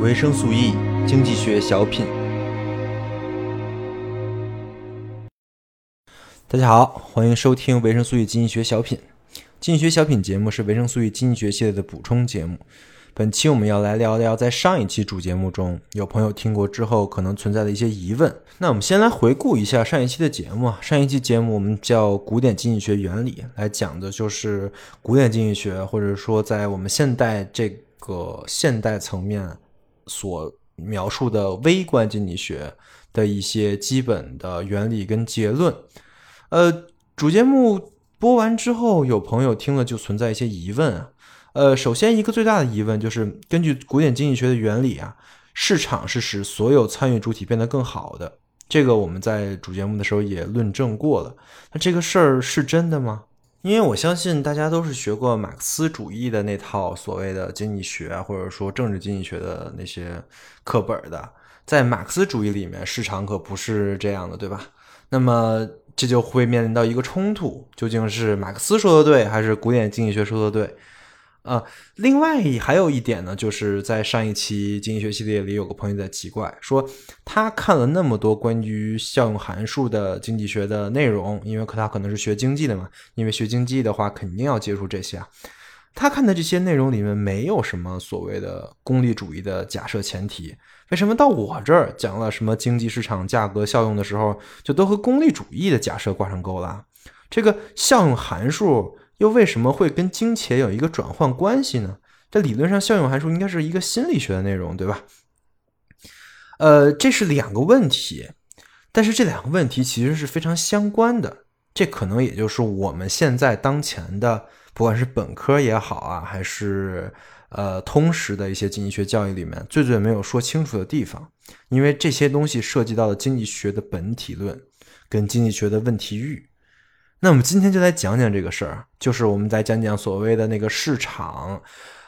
维生素 E 经济学小品。大家好，欢迎收听维生素 E 经济学小品。经济学小品节目是维生素 E 经济学系列的补充节目。本期我们要来聊聊在上一期主节目中有朋友听过之后可能存在的一些疑问。那我们先来回顾一下上一期的节目啊。上一期节目我们叫《古典经济学原理》，来讲的就是古典经济学，或者说在我们现代这个现代层面所描述的微观经济学的一些基本的原理跟结论。呃，主节目播完之后，有朋友听了就存在一些疑问啊。呃，首先一个最大的疑问就是，根据古典经济学的原理啊，市场是使所有参与主体变得更好的。这个我们在主节目的时候也论证过了。那这个事儿是真的吗？因为我相信大家都是学过马克思主义的那套所谓的经济学或者说政治经济学的那些课本的，在马克思主义里面，市场可不是这样的，对吧？那么这就会面临到一个冲突：究竟是马克思说的对，还是古典经济学说的对？啊，另外还有一点呢，就是在上一期经济学系列里，有个朋友在奇怪，说他看了那么多关于效用函数的经济学的内容，因为可他可能是学经济的嘛，因为学经济的话肯定要接触这些啊。他看的这些内容里面没有什么所谓的功利主义的假设前提，为什么到我这儿讲了什么经济市场价格效用的时候，就都和功利主义的假设挂上钩了？这个效用函数。又为什么会跟金钱有一个转换关系呢？这理论上效用函数应该是一个心理学的内容，对吧？呃，这是两个问题，但是这两个问题其实是非常相关的。这可能也就是我们现在当前的，不管是本科也好啊，还是呃通识的一些经济学教育里面，最最没有说清楚的地方。因为这些东西涉及到了经济学的本体论跟经济学的问题域。那我们今天就来讲讲这个事儿，就是我们再讲讲所谓的那个市场，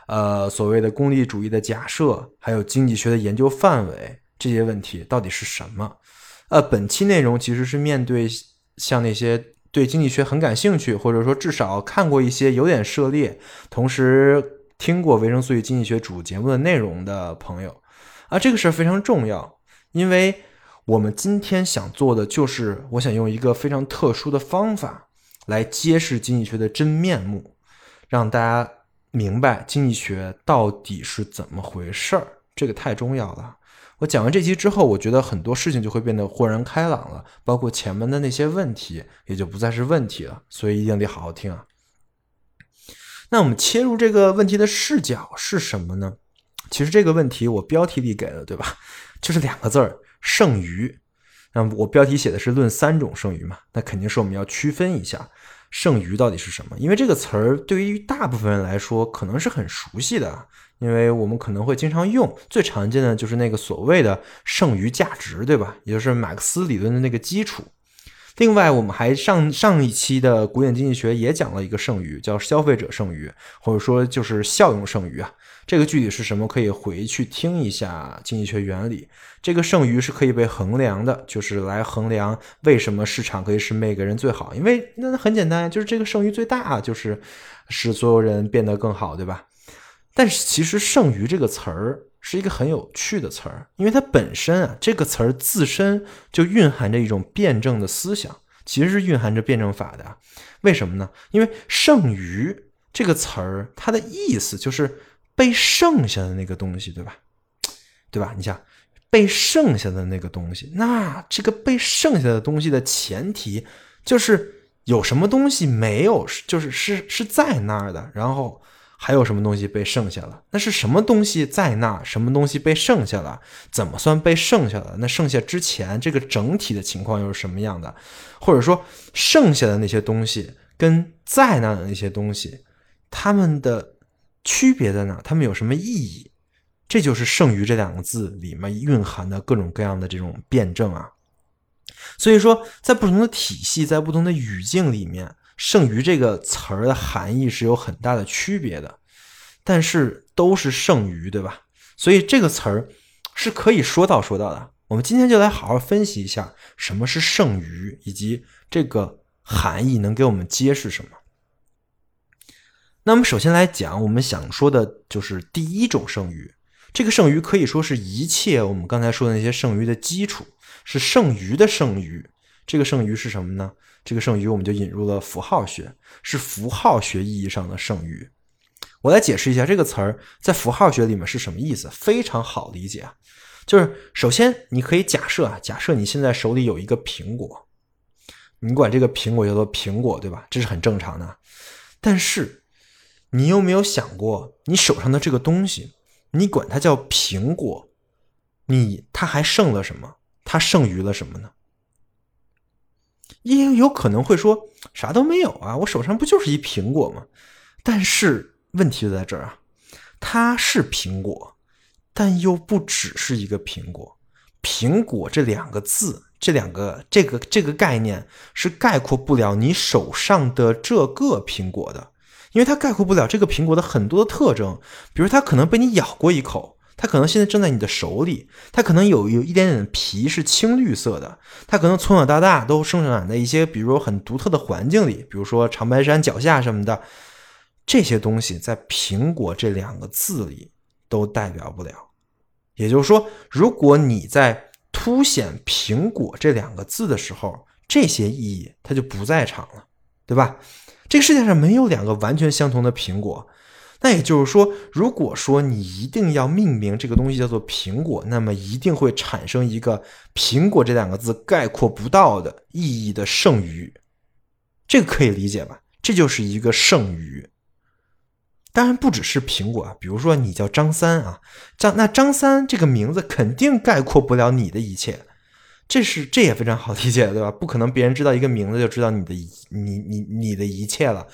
呃，所谓的功利主义的假设，还有经济学的研究范围这些问题到底是什么？呃，本期内容其实是面对像那些对经济学很感兴趣，或者说至少看过一些有点涉猎，同时听过维生素与经济学主节目的内容的朋友啊，这个事儿非常重要，因为。我们今天想做的就是，我想用一个非常特殊的方法来揭示经济学的真面目，让大家明白经济学到底是怎么回事儿。这个太重要了。我讲完这期之后，我觉得很多事情就会变得豁然开朗了，包括前面的那些问题也就不再是问题了。所以一定得好好听啊。那我们切入这个问题的视角是什么呢？其实这个问题我标题里给了，对吧？就是两个字儿。剩余，那我标题写的是论三种剩余嘛？那肯定是我们要区分一下剩余到底是什么，因为这个词儿对于大部分人来说可能是很熟悉的，因为我们可能会经常用。最常见的就是那个所谓的剩余价值，对吧？也就是马克思理论的那个基础。另外，我们还上上一期的古典经济学也讲了一个剩余，叫消费者剩余，或者说就是效用剩余啊。这个具体是什么？可以回去听一下经济学原理。这个剩余是可以被衡量的，就是来衡量为什么市场可以使每个人最好。因为那很简单，就是这个剩余最大，就是使所有人变得更好，对吧？但是其实“剩余”这个词儿。是一个很有趣的词儿，因为它本身啊，这个词儿自身就蕴含着一种辩证的思想，其实是蕴含着辩证法的。为什么呢？因为“剩余”这个词儿，它的意思就是被剩下的那个东西，对吧？对吧？你想被剩下的那个东西，那这个被剩下的东西的前提就是有什么东西没有，就是是是在那儿的，然后。还有什么东西被剩下了？那是什么东西在那？什么东西被剩下了？怎么算被剩下了？那剩下之前这个整体的情况又是什么样的？或者说，剩下的那些东西跟在那的那些东西，它们的区别在哪？它们有什么意义？这就是“剩余”这两个字里面蕴含的各种各样的这种辩证啊。所以说，在不同的体系，在不同的语境里面。剩余这个词儿的含义是有很大的区别的，但是都是剩余，对吧？所以这个词儿是可以说到说到的。我们今天就来好好分析一下什么是剩余，以及这个含义能给我们揭示什么。那么首先来讲，我们想说的就是第一种剩余，这个剩余可以说是一切我们刚才说的那些剩余的基础，是剩余的剩余。这个剩余是什么呢？这个剩余我们就引入了符号学，是符号学意义上的剩余。我来解释一下这个词儿在符号学里面是什么意思，非常好理解啊。就是首先你可以假设啊，假设你现在手里有一个苹果，你管这个苹果叫做苹果，对吧？这是很正常的。但是你有没有想过，你手上的这个东西，你管它叫苹果，你它还剩了什么？它剩余了什么呢？也有可能会说啥都没有啊，我手上不就是一苹果吗？但是问题就在这儿啊，它是苹果，但又不只是一个苹果。苹果这两个字，这两个这个这个概念是概括不了你手上的这个苹果的，因为它概括不了这个苹果的很多的特征，比如它可能被你咬过一口。它可能现在正在你的手里，它可能有有一点点皮是青绿色的，它可能从小到大都生长在一些比如说很独特的环境里，比如说长白山脚下什么的，这些东西在“苹果”这两个字里都代表不了。也就是说，如果你在凸显“苹果”这两个字的时候，这些意义它就不在场了，对吧？这个世界上没有两个完全相同的苹果。那也就是说，如果说你一定要命名这个东西叫做苹果，那么一定会产生一个“苹果”这两个字概括不到的意义的剩余，这个可以理解吧？这就是一个剩余。当然不只是苹果啊，比如说你叫张三啊，张那张三这个名字肯定概括不了你的一切，这是这也非常好理解，对吧？不可能别人知道一个名字就知道你的你你你的一切了，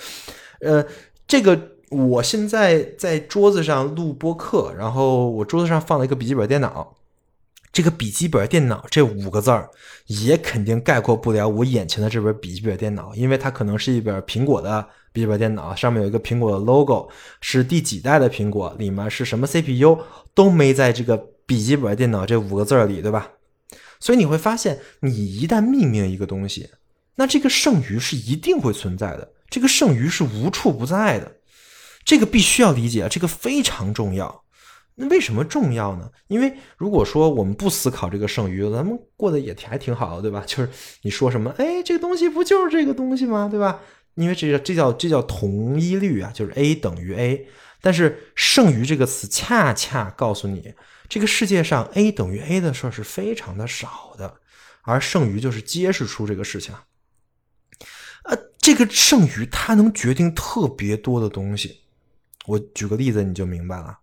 呃，这个。我现在在桌子上录播课，然后我桌子上放了一个笔记本电脑。这个笔记本电脑这五个字儿也肯定概括不了我眼前的这本笔记本电脑，因为它可能是一本苹果的笔记本电脑，上面有一个苹果的 logo，是第几代的苹果，里面是什么 CPU 都没在这个笔记本电脑这五个字儿里，对吧？所以你会发现，你一旦命名一个东西，那这个剩余是一定会存在的，这个剩余是无处不在的。这个必须要理解，这个非常重要。那为什么重要呢？因为如果说我们不思考这个剩余，咱们过得也还挺好的，对吧？就是你说什么，哎，这个东西不就是这个东西吗？对吧？因为这叫这叫这叫同一律啊，就是 a 等于 a。但是剩余这个词恰恰告诉你，这个世界上 a 等于 a 的事儿是非常的少的，而剩余就是揭示出这个事情。呃，这个剩余它能决定特别多的东西。我举个例子，你就明白了。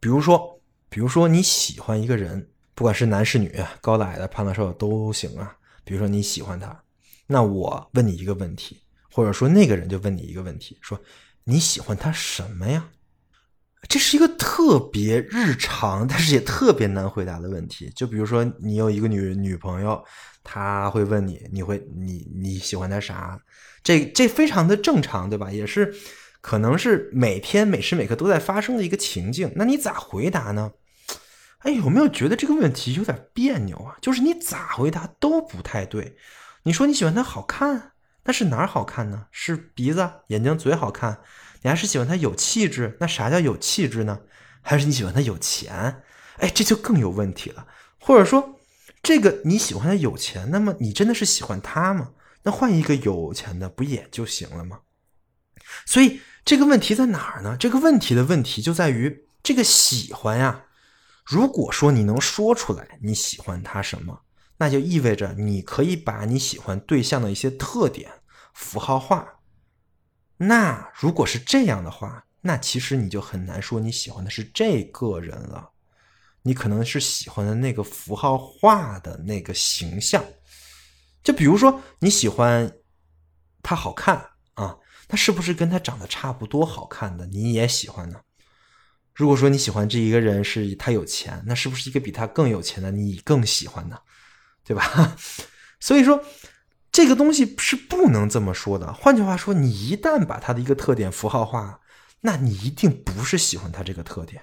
比如说，比如说你喜欢一个人，不管是男是女，高矮的、胖的、瘦的都行啊。比如说你喜欢他，那我问你一个问题，或者说那个人就问你一个问题，说你喜欢他什么呀？这是一个特别日常，但是也特别难回答的问题。就比如说你有一个女女朋友，她会问你，你会你你喜欢她啥？这这非常的正常，对吧？也是。可能是每天每时每刻都在发生的一个情境，那你咋回答呢？哎，有没有觉得这个问题有点别扭啊？就是你咋回答都不太对。你说你喜欢她好看，那是哪儿好看呢？是鼻子、眼睛、嘴好看？你还是喜欢他有气质？那啥叫有气质呢？还是你喜欢他有钱？哎，这就更有问题了。或者说，这个你喜欢他有钱，那么你真的是喜欢他吗？那换一个有钱的不也就行了吗？所以。这个问题在哪儿呢？这个问题的问题就在于这个喜欢呀。如果说你能说出来你喜欢他什么，那就意味着你可以把你喜欢对象的一些特点符号化。那如果是这样的话，那其实你就很难说你喜欢的是这个人了。你可能是喜欢的那个符号化的那个形象。就比如说你喜欢他好看啊。他是不是跟他长得差不多好看的你也喜欢呢？如果说你喜欢这一个人是他有钱，那是不是一个比他更有钱的你更喜欢呢？对吧？所以说这个东西是不能这么说的。换句话说，你一旦把他的一个特点符号化，那你一定不是喜欢他这个特点。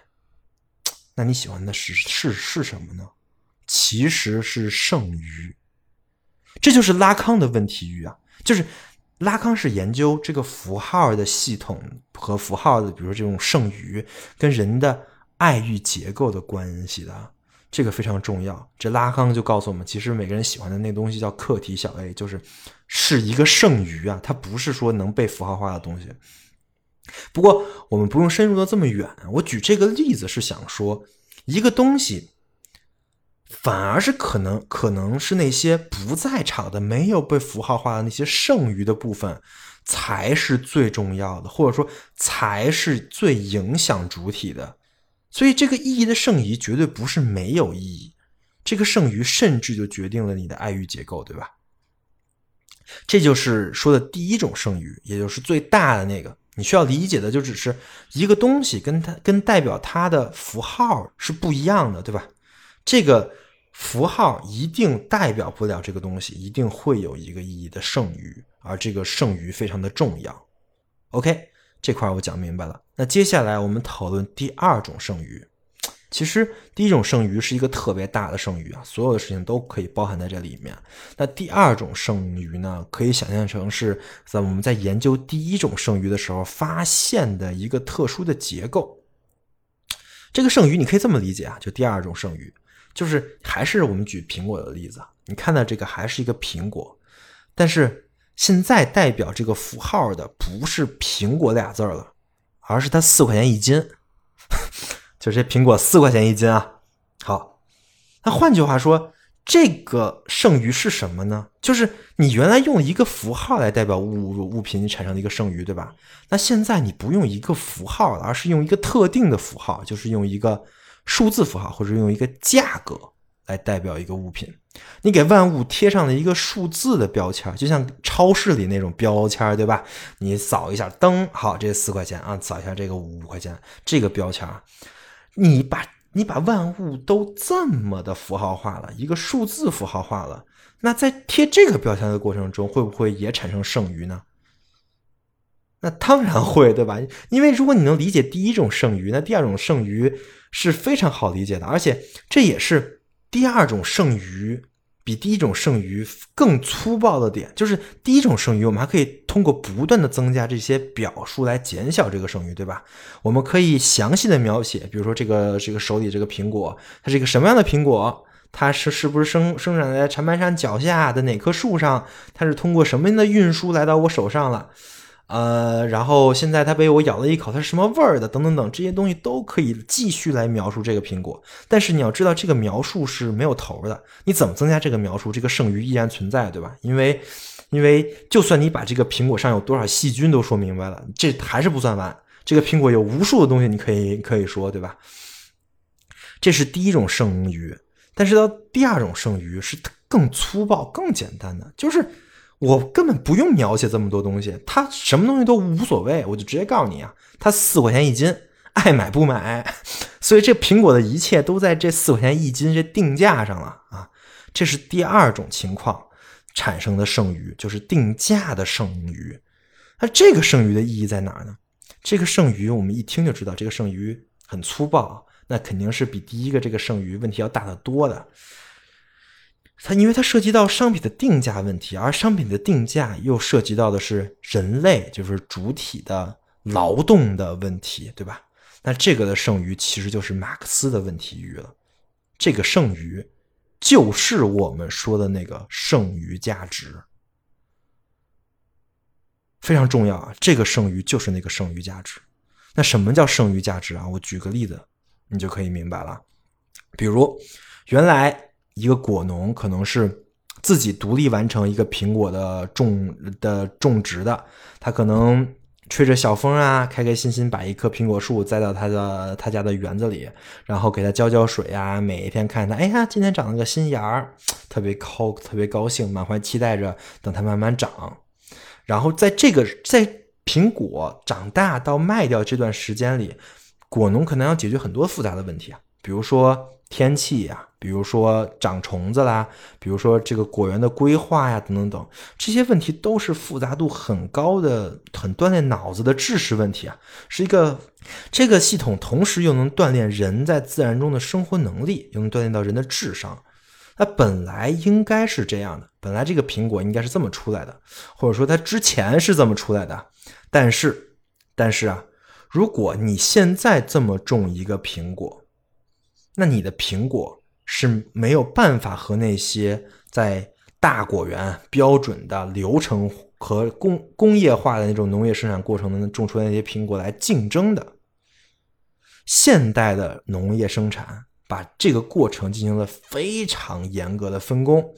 那你喜欢的是是是什么呢？其实是剩余。这就是拉康的问题域啊，就是。拉康是研究这个符号的系统和符号的，比如这种剩余跟人的爱欲结构的关系的，这个非常重要。这拉康就告诉我们，其实每个人喜欢的那东西叫客体小 a，就是是一个剩余啊，它不是说能被符号化的东西。不过我们不用深入到这么远，我举这个例子是想说，一个东西反而是可能可能是那些不在场的、没有被符号化的那些剩余的部分。才是最重要的，或者说才是最影响主体的。所以，这个意义的剩余绝对不是没有意义。这个剩余甚至就决定了你的爱欲结构，对吧？这就是说的第一种剩余，也就是最大的那个。你需要理解的就只是一个东西跟它跟代表它的符号是不一样的，对吧？这个符号一定代表不了这个东西，一定会有一个意义的剩余。而这个剩余非常的重要，OK，这块我讲明白了。那接下来我们讨论第二种剩余。其实第一种剩余是一个特别大的剩余啊，所有的事情都可以包含在这里面。那第二种剩余呢，可以想象成是在我们在研究第一种剩余的时候发现的一个特殊的结构。这个剩余你可以这么理解啊，就第二种剩余，就是还是我们举苹果的例子，你看到这个还是一个苹果，但是。现在代表这个符号的不是“苹果”俩字了，而是它四块钱一斤，就这苹果四块钱一斤啊。好，那换句话说，这个剩余是什么呢？就是你原来用一个符号来代表物物品，产生的一个剩余，对吧？那现在你不用一个符号了，而是用一个特定的符号，就是用一个数字符号，或者用一个价格来代表一个物品。你给万物贴上了一个数字的标签，就像超市里那种标签，对吧？你扫一下，灯好，这四块钱啊，扫一下这个五块钱，这个标签，你把你把万物都这么的符号化了，一个数字符号化了，那在贴这个标签的过程中，会不会也产生剩余呢？那当然会，对吧？因为如果你能理解第一种剩余，那第二种剩余是非常好理解的，而且这也是。第二种剩余比第一种剩余更粗暴的点，就是第一种剩余，我们还可以通过不断的增加这些表述来减小这个剩余，对吧？我们可以详细的描写，比如说这个这个手里这个苹果，它是一个什么样的苹果？它是是不是生生长在长白山脚下的哪棵树上？它是通过什么样的运输来到我手上了？呃，然后现在它被我咬了一口，它是什么味儿的？等等等，这些东西都可以继续来描述这个苹果。但是你要知道，这个描述是没有头的。你怎么增加这个描述，这个剩余依然存在，对吧？因为，因为就算你把这个苹果上有多少细菌都说明白了，这还是不算完。这个苹果有无数的东西，你可以可以说，对吧？这是第一种剩余。但是到第二种剩余是更粗暴、更简单的，就是。我根本不用描写这么多东西，它什么东西都无所谓，我就直接告诉你啊，它四块钱一斤，爱买不买。所以这苹果的一切都在这四块钱一斤这定价上了啊。这是第二种情况产生的剩余，就是定价的剩余。那这个剩余的意义在哪呢？这个剩余我们一听就知道，这个剩余很粗暴，那肯定是比第一个这个剩余问题要大得多的。它因为它涉及到商品的定价问题，而商品的定价又涉及到的是人类，就是主体的劳动的问题，对吧？那这个的剩余其实就是马克思的问题余了。这个剩余就是我们说的那个剩余价值，非常重要啊！这个剩余就是那个剩余价值。那什么叫剩余价值啊？我举个例子，你就可以明白了。比如原来。一个果农可能是自己独立完成一个苹果的种的种植的，他可能吹着小风啊，开开心心把一棵苹果树栽到他的他家的园子里，然后给它浇浇水啊，每一天看它，哎呀，今天长了个新芽儿，特别高，特别高兴，满怀期待着等它慢慢长。然后在这个在苹果长大到卖掉这段时间里，果农可能要解决很多复杂的问题啊，比如说天气呀。比如说长虫子啦，比如说这个果园的规划呀，等等等，这些问题都是复杂度很高的、很锻炼脑子的知识问题啊，是一个这个系统，同时又能锻炼人在自然中的生活能力，又能锻炼到人的智商。它本来应该是这样的，本来这个苹果应该是这么出来的，或者说它之前是这么出来的，但是，但是啊，如果你现在这么种一个苹果，那你的苹果是没有办法和那些在大果园标准的流程和工工业化的那种农业生产过程中种出来那些苹果来竞争的。现代的农业生产把这个过程进行了非常严格的分工。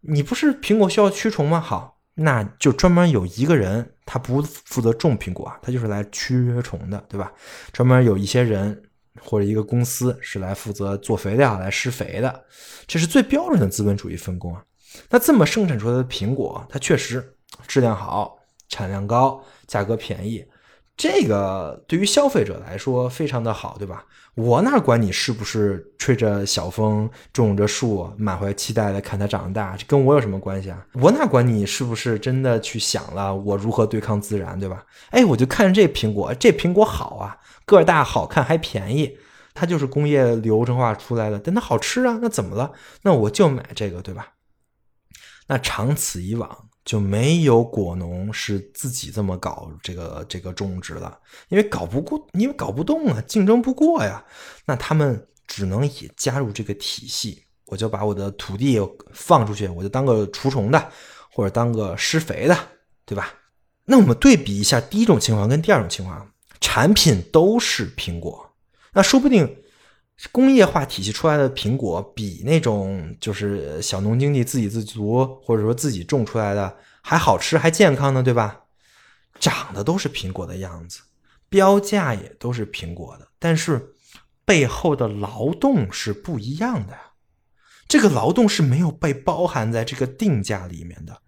你不是苹果需要驱虫吗？好，那就专门有一个人，他不负责种苹果，他就是来驱虫的，对吧？专门有一些人或者一个公司是来负责做肥料、来施肥的，这是最标准的资本主义分工啊。那这么生产出来的苹果，它确实质量好、产量高、价格便宜。这个对于消费者来说非常的好，对吧？我哪管你是不是吹着小风种着树，满怀期待的看它长大，这跟我有什么关系啊？我哪管你是不是真的去想了我如何对抗自然，对吧？哎，我就看这苹果，这苹果好啊，个大，好看，还便宜，它就是工业流程化出来的，但它好吃啊，那怎么了？那我就买这个，对吧？那长此以往。就没有果农是自己这么搞这个这个种植了，因为搞不过，因为搞不动啊，竞争不过呀。那他们只能也加入这个体系，我就把我的土地放出去，我就当个除虫的，或者当个施肥的，对吧？那我们对比一下第一种情况跟第二种情况，产品都是苹果，那说不定。工业化体系出来的苹果，比那种就是小农经济自给自足，或者说自己种出来的还好吃还健康呢，对吧？长得都是苹果的样子，标价也都是苹果的，但是背后的劳动是不一样的呀。这个劳动是没有被包含在这个定价里面的。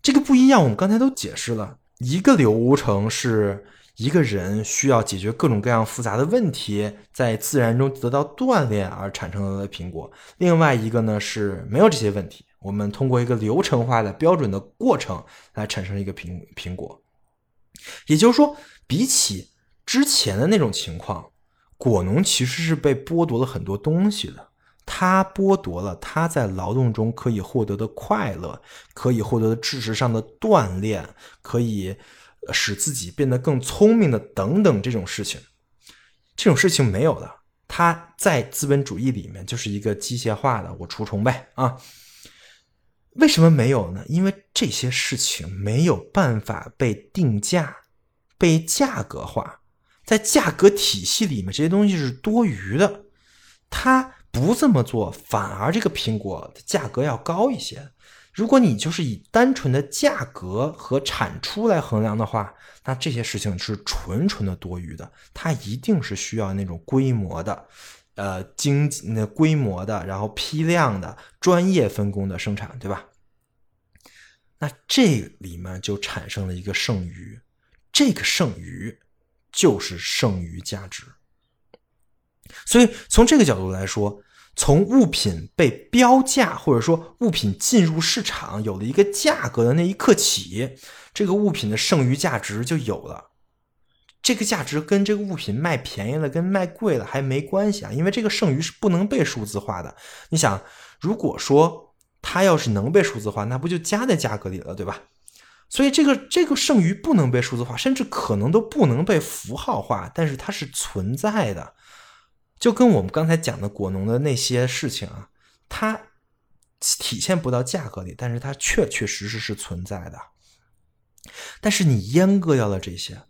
这个不一样，我们刚才都解释了，一个流程是。一个人需要解决各种各样复杂的问题，在自然中得到锻炼而产生的苹果。另外一个呢是没有这些问题，我们通过一个流程化的标准的过程来产生一个苹苹果。也就是说，比起之前的那种情况，果农其实是被剥夺了很多东西的。他剥夺了他在劳动中可以获得的快乐，可以获得的知识上的锻炼，可以。使自己变得更聪明的等等这种事情，这种事情没有的。它在资本主义里面就是一个机械化的，我除虫呗啊。为什么没有呢？因为这些事情没有办法被定价、被价格化，在价格体系里面，这些东西是多余的。它不这么做，反而这个苹果的价格要高一些。如果你就是以单纯的价格和产出来衡量的话，那这些事情是纯纯的多余的。它一定是需要那种规模的，呃，经那规模的，然后批量的、专业分工的生产，对吧？那这里面就产生了一个剩余，这个剩余就是剩余价值。所以从这个角度来说。从物品被标价，或者说物品进入市场有了一个价格的那一刻起，这个物品的剩余价值就有了。这个价值跟这个物品卖便宜了，跟卖贵了还没关系啊，因为这个剩余是不能被数字化的。你想，如果说它要是能被数字化，那不就加在价格里了，对吧？所以这个这个剩余不能被数字化，甚至可能都不能被符号化，但是它是存在的。就跟我们刚才讲的果农的那些事情啊，它体现不到价格里，但是它确确实实是存在的。但是你阉割掉了这些，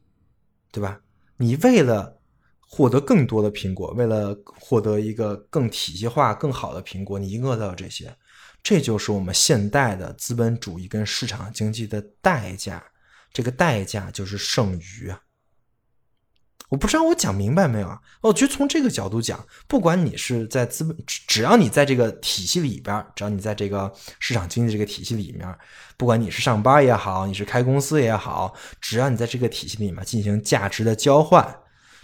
对吧？你为了获得更多的苹果，为了获得一个更体系化、更好的苹果，你阉割掉这些，这就是我们现代的资本主义跟市场经济的代价。这个代价就是剩余啊。我不知道我讲明白没有啊？我觉得从这个角度讲，不管你是在资本，只要你在这个体系里边，只要你在这个市场经济这个体系里面，不管你是上班也好，你是开公司也好，只要你在这个体系里面进行价值的交换，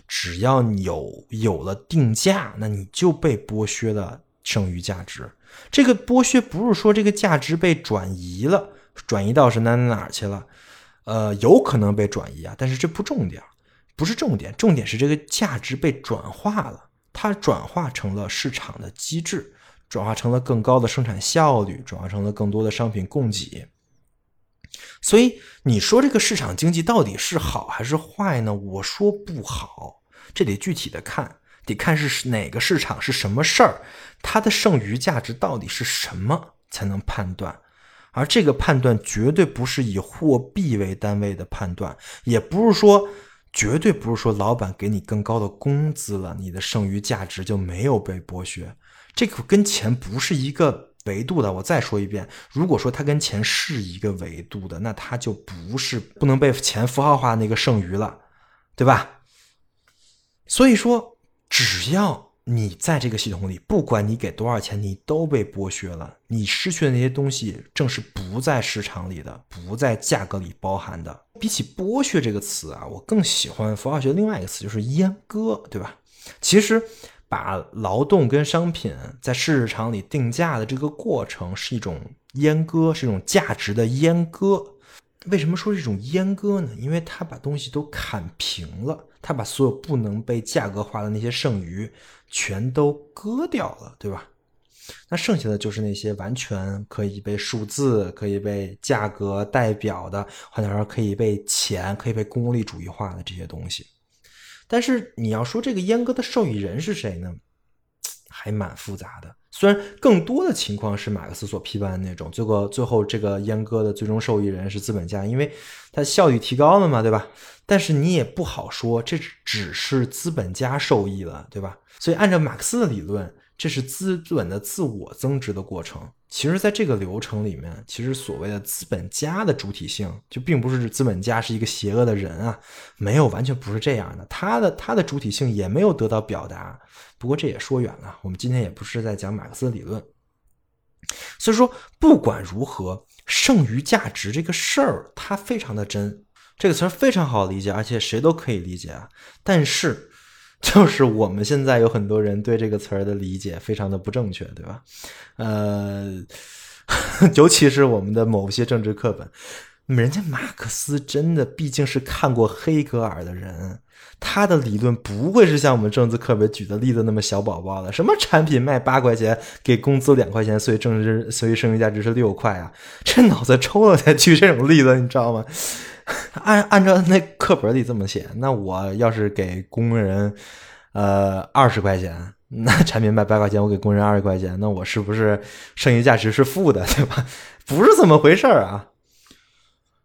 只要你有有了定价，那你就被剥削了剩余价值。这个剥削不是说这个价值被转移了，转移到是哪哪哪去了？呃，有可能被转移啊，但是这不重点。不是重点，重点是这个价值被转化了，它转化成了市场的机制，转化成了更高的生产效率，转化成了更多的商品供给。所以你说这个市场经济到底是好还是坏呢？我说不好，这得具体的看，得看是哪个市场是什么事儿，它的剩余价值到底是什么才能判断。而这个判断绝对不是以货币为单位的判断，也不是说，绝对不是说老板给你更高的工资了，你的剩余价值就没有被剥削。这个跟钱不是一个维度的。我再说一遍，如果说它跟钱是一个维度的，那它就不是不能被钱符号化那个剩余了，对吧？所以说，只要。你在这个系统里，不管你给多少钱，你都被剥削了。你失去的那些东西，正是不在市场里的，不在价格里包含的。比起“剥削”这个词啊，我更喜欢符号学另外一个词，就是“阉割”，对吧？其实，把劳动跟商品在市场里定价的这个过程，是一种阉割，是一种价值的阉割。为什么说是一种阉割呢？因为他把东西都砍平了，他把所有不能被价格化的那些剩余全都割掉了，对吧？那剩下的就是那些完全可以被数字、可以被价格代表的，换句话说，可以被钱、可以被功利主义化的这些东西。但是你要说这个阉割的受益人是谁呢？还蛮复杂的。虽然更多的情况是马克思所批判的那种，最后最后这个阉割的最终受益人是资本家，因为它效率提高了嘛，对吧？但是你也不好说这只是资本家受益了，对吧？所以按照马克思的理论。这是资本的自我增值的过程。其实，在这个流程里面，其实所谓的资本家的主体性，就并不是资本家是一个邪恶的人啊，没有，完全不是这样的。他的他的主体性也没有得到表达。不过这也说远了，我们今天也不是在讲马克思理论。所以说，不管如何，剩余价值这个事儿，它非常的真，这个词儿非常好理解，而且谁都可以理解啊。但是。就是我们现在有很多人对这个词儿的理解非常的不正确，对吧？呃，尤其是我们的某些政治课本，人家马克思真的毕竟是看过黑格尔的人，他的理论不会是像我们政治课本举的例子那么小宝宝的。什么产品卖八块钱，给工资两块钱，所以政治所以剩余价值是六块啊？这脑子抽了才举这种例子，你知道吗？按按照那课本里这么写，那我要是给工人，呃，二十块钱，那产品卖八块钱，我给工人二十块钱，那我是不是剩余价值是负的，对吧？不是这么回事儿啊。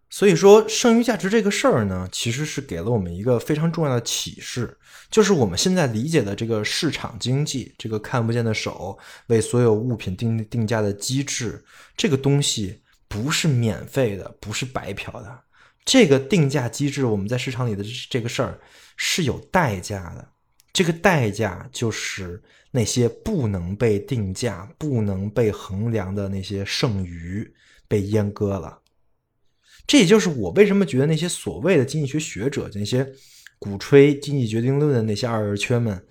所以说，剩余价值这个事儿呢，其实是给了我们一个非常重要的启示，就是我们现在理解的这个市场经济，这个看不见的手为所有物品定定价的机制，这个东西不是免费的，不是白嫖的。这个定价机制，我们在市场里的这个事儿是有代价的。这个代价就是那些不能被定价、不能被衡量的那些剩余被阉割了。这也就是我为什么觉得那些所谓的经济学学者、那些鼓吹经济决定论的那些二人缺们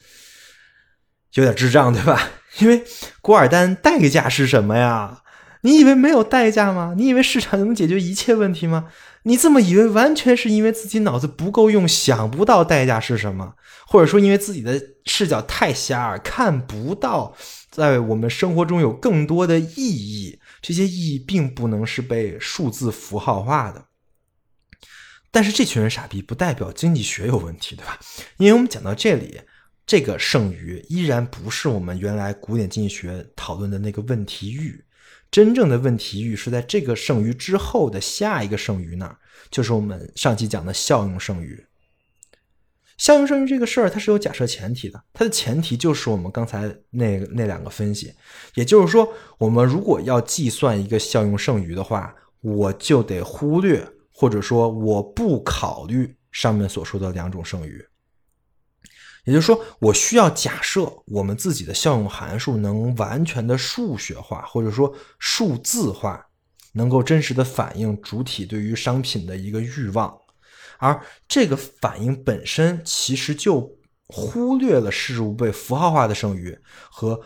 有点智障，对吧？因为古尔丹代价是什么呀？你以为没有代价吗？你以为市场能解决一切问题吗？你这么以为，完全是因为自己脑子不够用，想不到代价是什么，或者说因为自己的视角太狭隘，看不到在我们生活中有更多的意义。这些意义并不能是被数字符号化的。但是这群人傻逼，不代表经济学有问题，对吧？因为我们讲到这里，这个剩余依然不是我们原来古典经济学讨论的那个问题域。真正的问题域是在这个剩余之后的下一个剩余那儿，就是我们上期讲的效用剩余。效用剩余这个事儿，它是有假设前提的，它的前提就是我们刚才那那两个分析，也就是说，我们如果要计算一个效用剩余的话，我就得忽略或者说我不考虑上面所说的两种剩余。也就是说，我需要假设我们自己的效用函数能完全的数学化，或者说数字化，能够真实的反映主体对于商品的一个欲望，而这个反应本身其实就忽略了事物被符号化的剩余和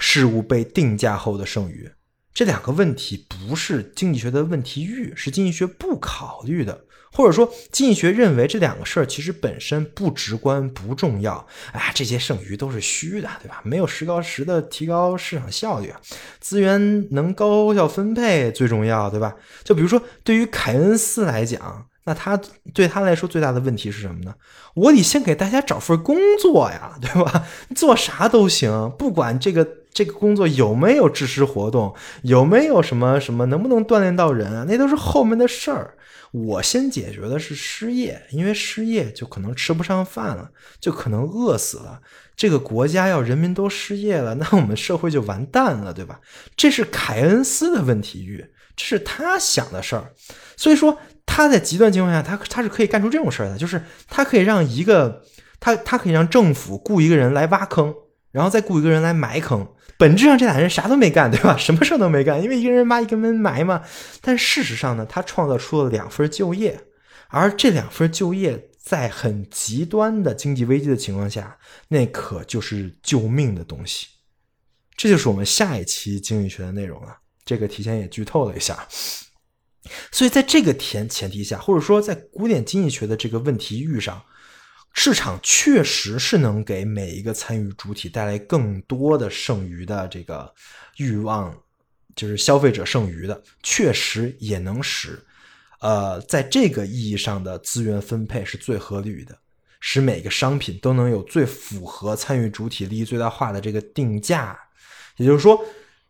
事物被定价后的剩余。这两个问题不是经济学的问题域，是经济学不考虑的，或者说经济学认为这两个事儿其实本身不直观、不重要。哎，这些剩余都是虚的，对吧？没有实高实的提高市场效率，资源能高效分配最重要，对吧？就比如说对于凯恩斯来讲，那他对他来说最大的问题是什么呢？我得先给大家找份工作呀，对吧？做啥都行，不管这个。这个工作有没有知识活动，有没有什么什么，能不能锻炼到人啊？那都是后面的事儿。我先解决的是失业，因为失业就可能吃不上饭了，就可能饿死了。这个国家要人民都失业了，那我们社会就完蛋了，对吧？这是凯恩斯的问题域，这是他想的事儿。所以说他在极端情况下，他他是可以干出这种事儿的，就是他可以让一个他他可以让政府雇一个人来挖坑，然后再雇一个人来埋坑。本质上这俩人啥都没干，对吧？什么事都没干，因为一个人挖一个人埋嘛。但事实上呢，他创造出了两份就业，而这两份就业在很极端的经济危机的情况下，那可就是救命的东西。这就是我们下一期经济学的内容了。这个提前也剧透了一下。所以在这个前前提下，或者说在古典经济学的这个问题域上。市场确实是能给每一个参与主体带来更多的剩余的这个欲望，就是消费者剩余的，确实也能使，呃，在这个意义上的资源分配是最合理的，使每个商品都能有最符合参与主体利益最大化的这个定价，也就是说，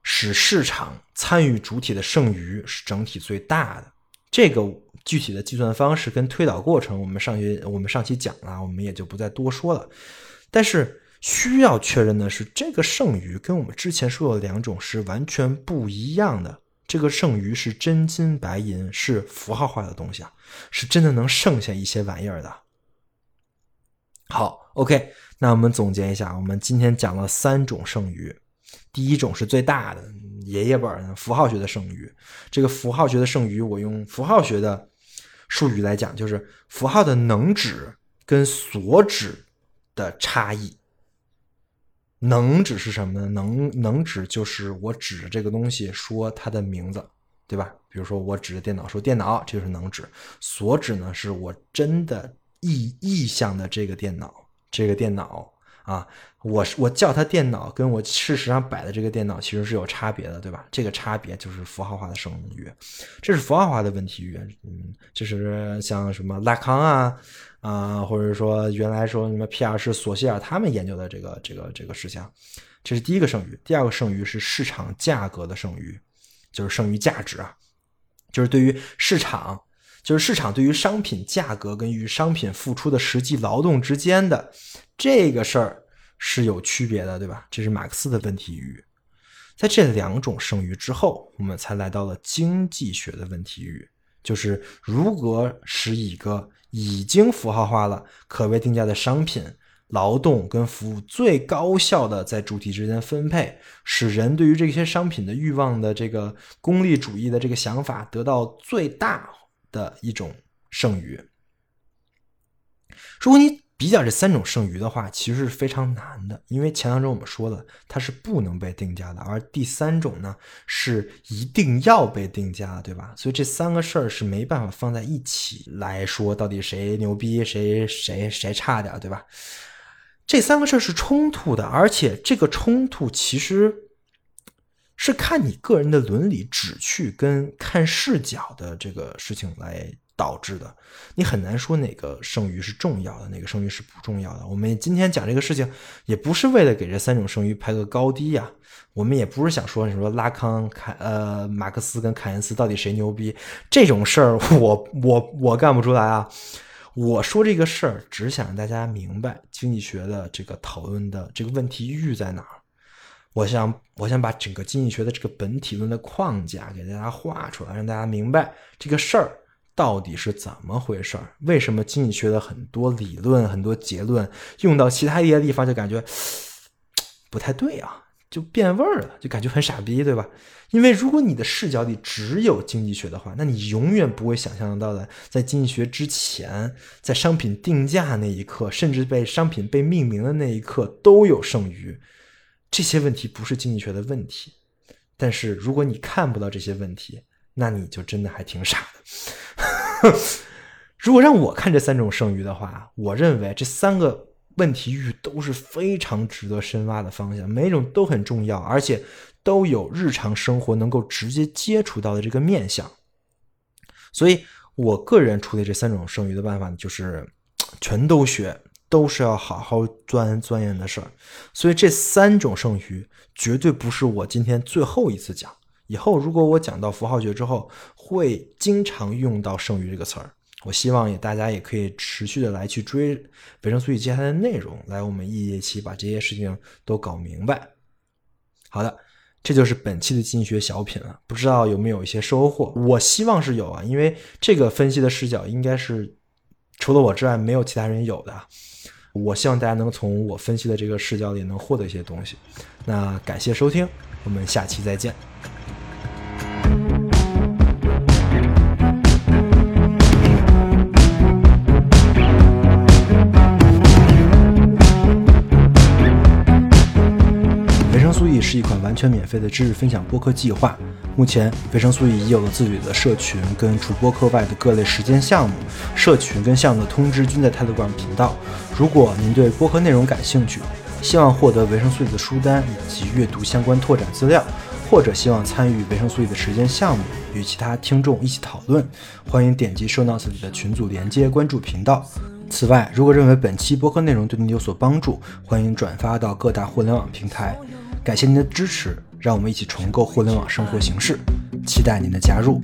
使市场参与主体的剩余是整体最大的。这个具体的计算方式跟推导过程，我们上学我们上期讲了，我们也就不再多说了。但是需要确认的是，这个剩余跟我们之前说的两种是完全不一样的。这个剩余是真金白银，是符号化的东西啊，是真的能剩下一些玩意儿的。好，OK，那我们总结一下，我们今天讲了三种剩余。第一种是最大的爷爷本符号学的剩余，这个符号学的剩余，我用符号学的术语来讲，就是符号的能指跟所指的差异。能指是什么呢？能能指就是我指着这个东西说它的名字，对吧？比如说我指着电脑说电脑，这就是能指。所指呢，是我真的意意向的这个电脑，这个电脑。啊，我是我叫它电脑，跟我事实上摆的这个电脑其实是有差别的，对吧？这个差别就是符号化的剩余，这是符号化的问题。嗯，就是像什么拉康啊啊，或者说原来说什么皮尔士、索希尔他们研究的这个这个这个事项，这是第一个剩余。第二个剩余是市场价格的剩余，就是剩余价值啊，就是对于市场，就是市场对于商品价格跟与商品付出的实际劳动之间的。这个事儿是有区别的，对吧？这是马克思的问题域。在这两种剩余之后，我们才来到了经济学的问题域，就是如何使一个已经符号化了、可被定价的商品、劳动跟服务最高效的在主体之间分配，使人对于这些商品的欲望的这个功利主义的这个想法得到最大的一种剩余。如果你比较这三种剩余的话，其实是非常难的，因为前两种我们说了，它是不能被定价的，而第三种呢是一定要被定价，对吧？所以这三个事儿是没办法放在一起来说，到底谁牛逼，谁谁谁差点，对吧？这三个事儿是冲突的，而且这个冲突其实是看你个人的伦理旨趣跟看视角的这个事情来。导致的，你很难说哪个剩余是重要的，哪个剩余是不重要的。我们今天讲这个事情，也不是为了给这三种剩余排个高低呀。我们也不是想说，你说拉康、凯呃马克思跟凯恩斯到底谁牛逼这种事儿，我我我干不出来啊。我说这个事儿，只想让大家明白经济学的这个讨论的这个问题域在哪儿。我想，我想把整个经济学的这个本体论的框架给大家画出来，让大家明白这个事儿。到底是怎么回事儿？为什么经济学的很多理论、很多结论用到其他一些地方就感觉不太对啊，就变味儿了，就感觉很傻逼，对吧？因为如果你的视角里只有经济学的话，那你永远不会想象到的，在经济学之前，在商品定价那一刻，甚至被商品被命名的那一刻，都有剩余。这些问题不是经济学的问题。但是如果你看不到这些问题，那你就真的还挺傻的。如果让我看这三种剩余的话，我认为这三个问题域都是非常值得深挖的方向，每一种都很重要，而且都有日常生活能够直接接触到的这个面相。所以，我个人处理这三种剩余的办法，就是全都学，都是要好好钻钻研的事儿。所以，这三种剩余绝对不是我今天最后一次讲。以后如果我讲到符号学之后，会经常用到剩余这个词儿。我希望也大家也可以持续的来去追维生素 E 接下来的内容，来我们一节期把这些事情都搞明白。好的，这就是本期的经济学小品了，不知道有没有一些收获？我希望是有啊，因为这个分析的视角应该是除了我之外没有其他人有的。我希望大家能从我分析的这个视角里能获得一些东西。那感谢收听，我们下期再见。免费的知识分享播客计划。目前，维生素 E 已有了自己的社群，跟除播客外的各类实践项目。社群跟项目的通知均在 Telegram 频道。如果您对播客内容感兴趣，希望获得维生素 E 的书单以及阅读相关拓展资料，或者希望参与维生素 E 的实践项目，与其他听众一起讨论，欢迎点击 Show Notes 里的群组连接，关注频道。此外，如果认为本期播客内容对您有所帮助，欢迎转发到各大互联网平台。感谢您的支持，让我们一起重构互联网生活形式，期待您的加入。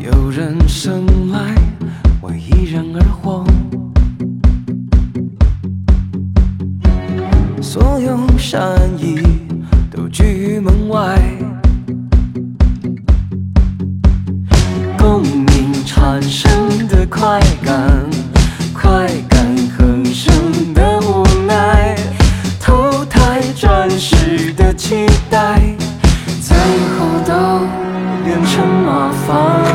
有人生来为一人而活，所有善意都拒于门外，共鸣产生的快感，快感 far